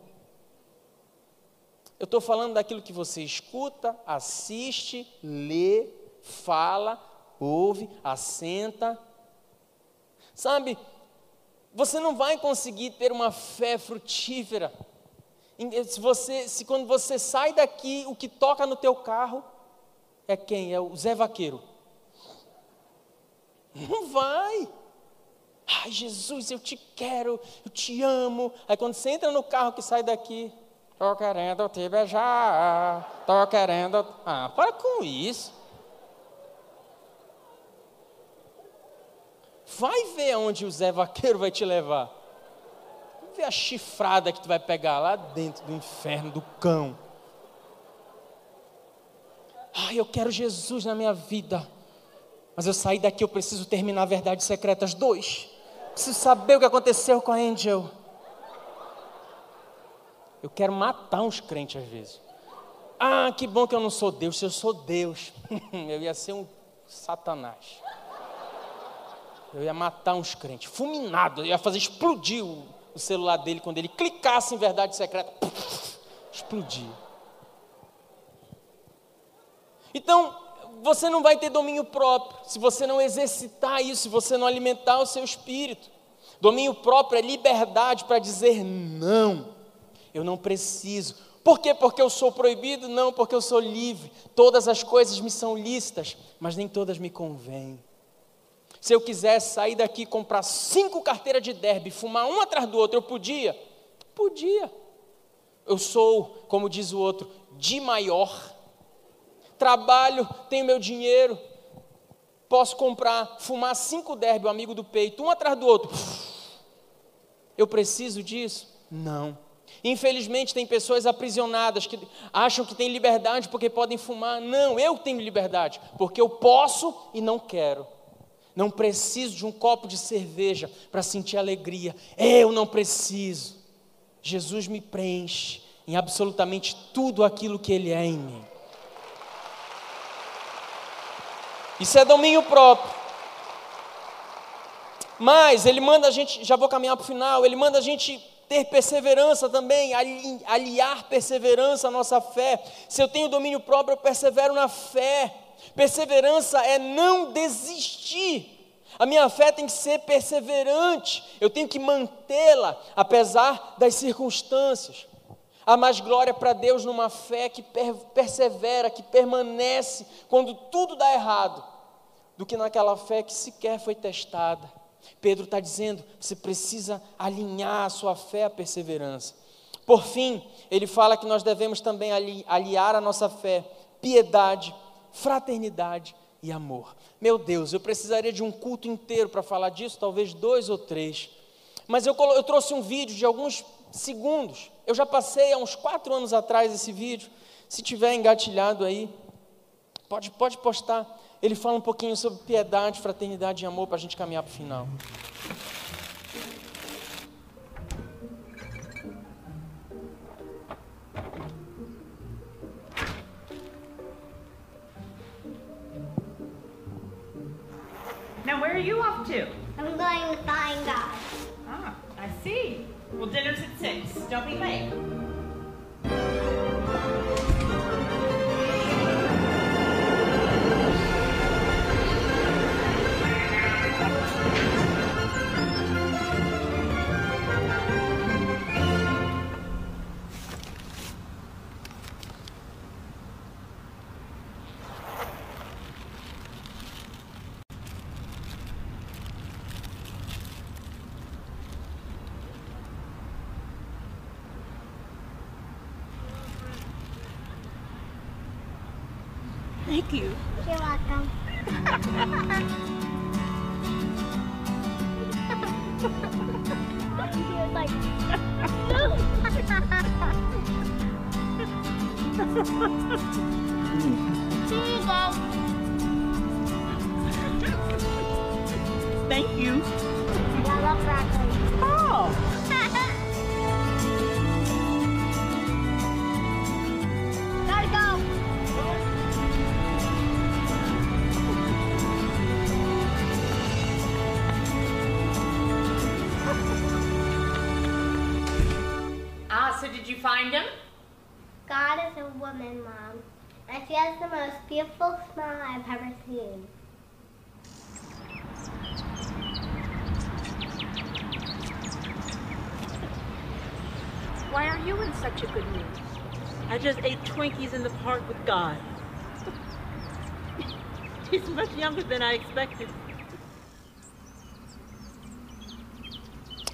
Eu estou falando daquilo que você escuta, assiste, lê, fala, ouve, assenta. Sabe, você não vai conseguir ter uma fé frutífera se, você, se quando você sai daqui, o que toca no teu carro é quem? É o Zé Vaqueiro. Não vai. Ai, Jesus, eu te quero, eu te amo. Aí quando você entra no carro que sai daqui, tô querendo te beijar, tô querendo. Ah, para com isso. Vai ver aonde o Zé Vaqueiro vai te levar ver a chifrada que tu vai pegar lá dentro do inferno, do cão. Ai, eu quero Jesus na minha vida. Mas eu saí daqui, eu preciso terminar Verdades Secretas 2. Preciso saber o que aconteceu com a Angel. Eu quero matar uns crentes às vezes. Ah, que bom que eu não sou Deus. Se eu sou Deus, eu ia ser um satanás. Eu ia matar uns crentes, fulminado, eu ia fazer explodir o celular dele, quando ele clicasse em verdade secreta, explodia. Então, você não vai ter domínio próprio se você não exercitar isso, se você não alimentar o seu espírito. Domínio próprio é liberdade para dizer não. Eu não preciso. Por quê? Porque eu sou proibido? Não, porque eu sou livre. Todas as coisas me são lícitas, mas nem todas me convêm. Se eu quisesse sair daqui e comprar cinco carteiras de derby, fumar um atrás do outro, eu podia? Podia. Eu sou, como diz o outro, de maior. Trabalho, tenho meu dinheiro, posso comprar, fumar cinco derby, o amigo do peito, um atrás do outro. Eu preciso disso? Não. Infelizmente, tem pessoas aprisionadas que acham que têm liberdade porque podem fumar. Não, eu tenho liberdade, porque eu posso e não quero. Não preciso de um copo de cerveja para sentir alegria. Eu não preciso. Jesus me preenche em absolutamente tudo aquilo que Ele é em mim. Isso é domínio próprio. Mas Ele manda a gente, já vou caminhar para o final, Ele manda a gente ter perseverança também, aliar perseverança à nossa fé. Se eu tenho domínio próprio, eu persevero na fé. Perseverança é não desistir. A minha fé tem que ser perseverante, eu tenho que mantê-la, apesar das circunstâncias. Há mais glória para Deus numa fé que persevera, que permanece quando tudo dá errado, do que naquela fé que sequer foi testada. Pedro está dizendo: você precisa alinhar a sua fé à perseverança. Por fim, ele fala que nós devemos também aliar a nossa fé piedade, fraternidade e amor. Meu Deus, eu precisaria de um culto inteiro para falar disso, talvez dois ou três. Mas eu, eu trouxe um vídeo de alguns segundos. Eu já passei há uns quatro anos atrás esse vídeo. Se tiver engatilhado aí, pode, pode postar. Ele fala um pouquinho sobre piedade, fraternidade e amor para a gente caminhar para o final. Are you off to? I'm going to find God. Ah, I see. Well, dinner's at 6. Don't be late. So did you find him? God is a woman, Mom. And she has the most beautiful smile I've ever seen. Why are you in such a good mood? I just ate Twinkies in the park with God. He's much younger than I expected.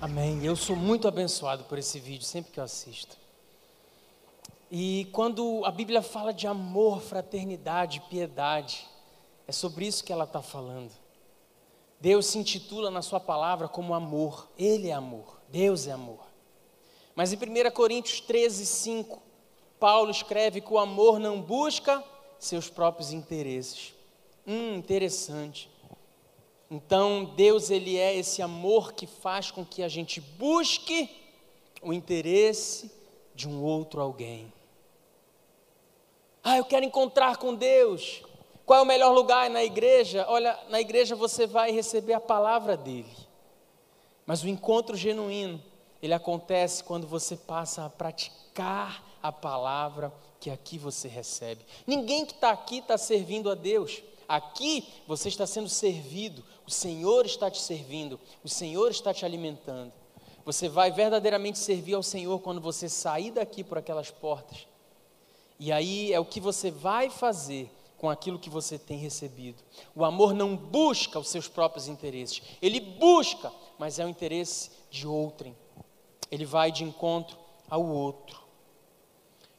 Amém. Eu sou muito abençoado por esse vídeo sempre que eu assisto. E quando a Bíblia fala de amor, fraternidade, piedade, é sobre isso que ela está falando. Deus se intitula na Sua palavra como amor. Ele é amor. Deus é amor. Mas em 1 Coríntios 13, 5, Paulo escreve que o amor não busca seus próprios interesses. Hum, interessante. Então, Deus ele é esse amor que faz com que a gente busque o interesse de um outro alguém. Ah, eu quero encontrar com Deus. Qual é o melhor lugar na igreja? Olha, na igreja você vai receber a palavra dele. Mas o encontro genuíno, ele acontece quando você passa a praticar a palavra que aqui você recebe. Ninguém que está aqui está servindo a Deus. Aqui você está sendo servido, o Senhor está te servindo, o Senhor está te alimentando. Você vai verdadeiramente servir ao Senhor quando você sair daqui por aquelas portas. E aí é o que você vai fazer com aquilo que você tem recebido. O amor não busca os seus próprios interesses, ele busca, mas é o interesse de outrem. Ele vai de encontro ao outro.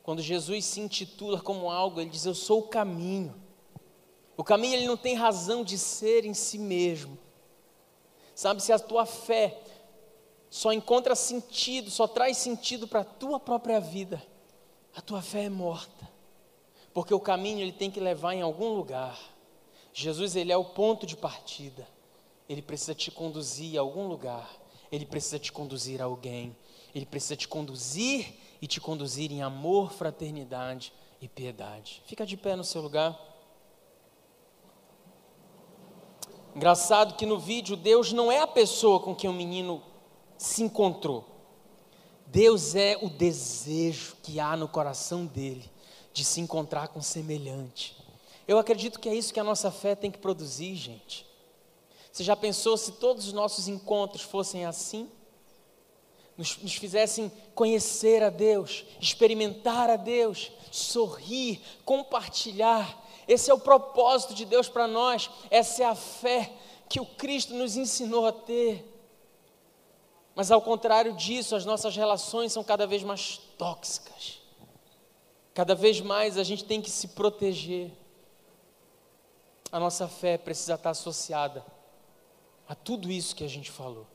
Quando Jesus se intitula como algo, ele diz: Eu sou o caminho. O caminho ele não tem razão de ser em si mesmo. Sabe, se a tua fé só encontra sentido, só traz sentido para a tua própria vida, a tua fé é morta. Porque o caminho ele tem que levar em algum lugar. Jesus ele é o ponto de partida. Ele precisa te conduzir a algum lugar. Ele precisa te conduzir a alguém. Ele precisa te conduzir e te conduzir em amor, fraternidade e piedade. Fica de pé no seu lugar. Engraçado que no vídeo Deus não é a pessoa com quem o menino se encontrou. Deus é o desejo que há no coração dele de se encontrar com semelhante. Eu acredito que é isso que a nossa fé tem que produzir, gente. Você já pensou se todos os nossos encontros fossem assim? Nos, nos fizessem conhecer a Deus, experimentar a Deus, sorrir, compartilhar. Esse é o propósito de Deus para nós, essa é a fé que o Cristo nos ensinou a ter. Mas ao contrário disso, as nossas relações são cada vez mais tóxicas. Cada vez mais a gente tem que se proteger. A nossa fé precisa estar associada a tudo isso que a gente falou.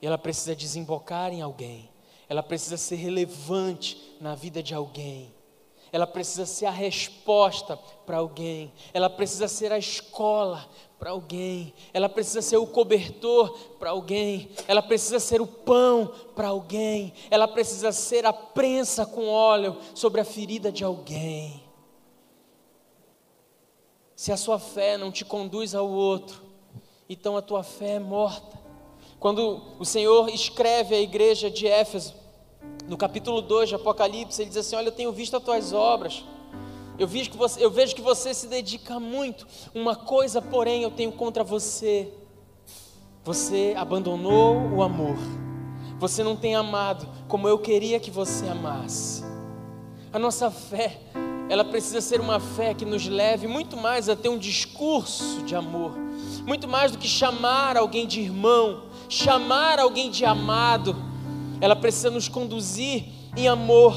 E ela precisa desembocar em alguém. Ela precisa ser relevante na vida de alguém. Ela precisa ser a resposta para alguém. Ela precisa ser a escola para alguém. Ela precisa ser o cobertor para alguém. Ela precisa ser o pão para alguém. Ela precisa ser a prensa com óleo sobre a ferida de alguém. Se a sua fé não te conduz ao outro, então a tua fé é morta. Quando o Senhor escreve à igreja de Éfeso, no capítulo 2 de Apocalipse, ele diz assim: Olha, eu tenho visto as tuas obras, eu vejo, que você, eu vejo que você se dedica muito. Uma coisa, porém, eu tenho contra você: você abandonou o amor, você não tem amado como eu queria que você amasse. A nossa fé, ela precisa ser uma fé que nos leve muito mais a ter um discurso de amor, muito mais do que chamar alguém de irmão, chamar alguém de amado ela precisa nos conduzir em amor.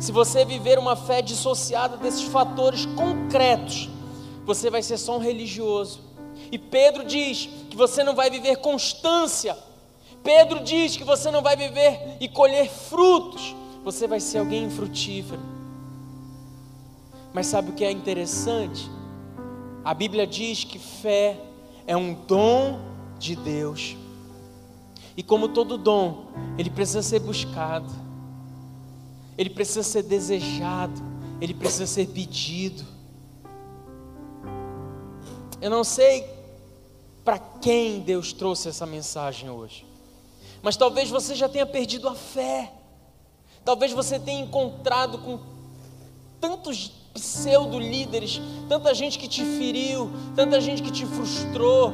Se você viver uma fé dissociada desses fatores concretos, você vai ser só um religioso. E Pedro diz que você não vai viver constância. Pedro diz que você não vai viver e colher frutos. Você vai ser alguém infrutífero. Mas sabe o que é interessante? A Bíblia diz que fé é um dom de Deus. E como todo dom, ele precisa ser buscado, ele precisa ser desejado, ele precisa ser pedido. Eu não sei para quem Deus trouxe essa mensagem hoje, mas talvez você já tenha perdido a fé, talvez você tenha encontrado com tantos pseudo-líderes, tanta gente que te feriu, tanta gente que te frustrou,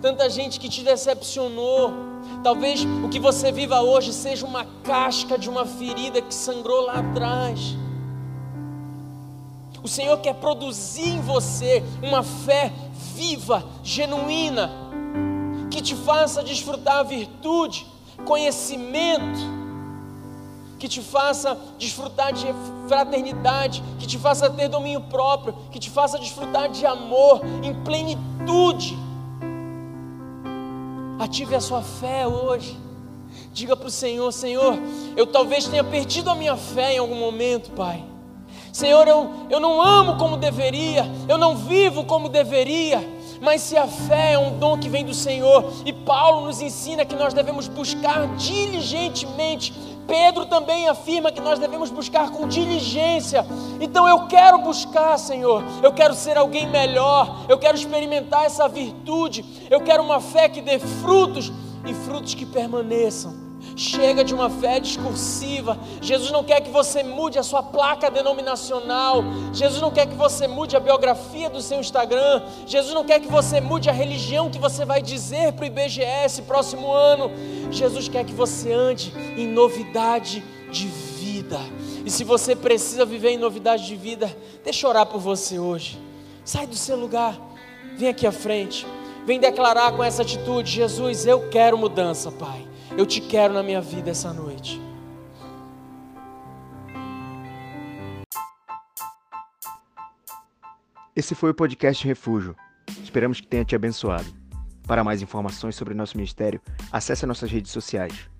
tanta gente que te decepcionou. Talvez o que você viva hoje seja uma casca de uma ferida que sangrou lá atrás. O Senhor quer produzir em você uma fé viva, genuína, que te faça desfrutar a virtude, conhecimento, que te faça desfrutar de fraternidade, que te faça ter domínio próprio, que te faça desfrutar de amor em plenitude. Ative a sua fé hoje. Diga para o Senhor: Senhor, eu talvez tenha perdido a minha fé em algum momento, Pai. Senhor, eu, eu não amo como deveria, eu não vivo como deveria, mas se a fé é um dom que vem do Senhor, e Paulo nos ensina que nós devemos buscar diligentemente Pedro também afirma que nós devemos buscar com diligência. Então eu quero buscar, Senhor. Eu quero ser alguém melhor. Eu quero experimentar essa virtude. Eu quero uma fé que dê frutos e frutos que permaneçam. Chega de uma fé discursiva. Jesus não quer que você mude a sua placa denominacional. Jesus não quer que você mude a biografia do seu Instagram. Jesus não quer que você mude a religião que você vai dizer para o IBGS próximo ano. Jesus quer que você ande em novidade de vida. E se você precisa viver em novidade de vida, deixa eu orar por você hoje. Sai do seu lugar. Vem aqui à frente. Vem declarar com essa atitude: Jesus, eu quero mudança, Pai. Eu te quero na minha vida essa noite. Esse foi o podcast Refúgio. Esperamos que tenha te abençoado. Para mais informações sobre nosso ministério, acesse nossas redes sociais.